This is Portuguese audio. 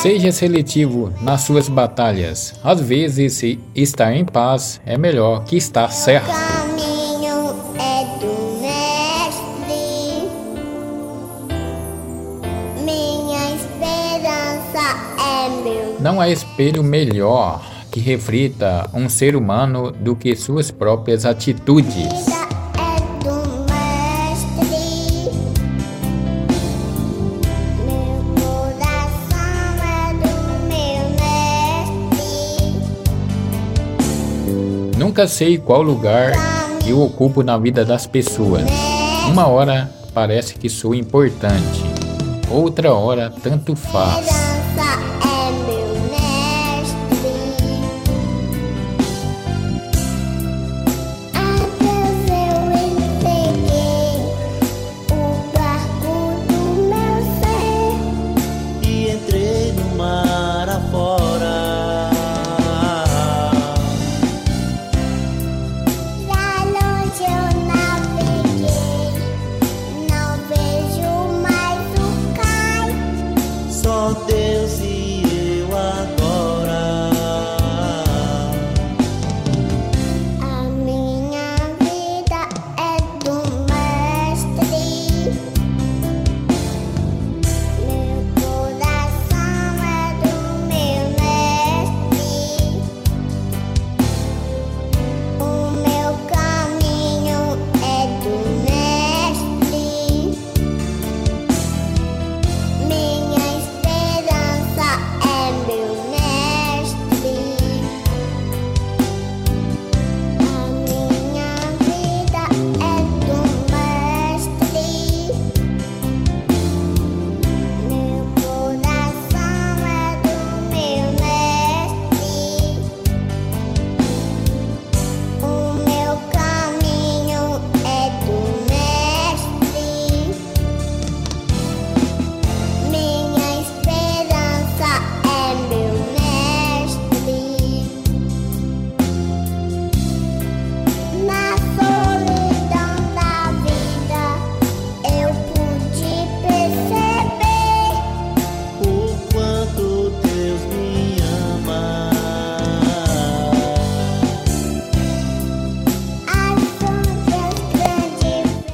Seja seletivo nas suas batalhas. Às vezes, estar em paz é melhor que estar certo. caminho é do mestre. Minha esperança é meu. Não há espelho melhor que reflita um ser humano do que suas próprias atitudes. Nunca sei qual lugar eu ocupo na vida das pessoas. Uma hora parece que sou importante, outra hora tanto faz. Deus e.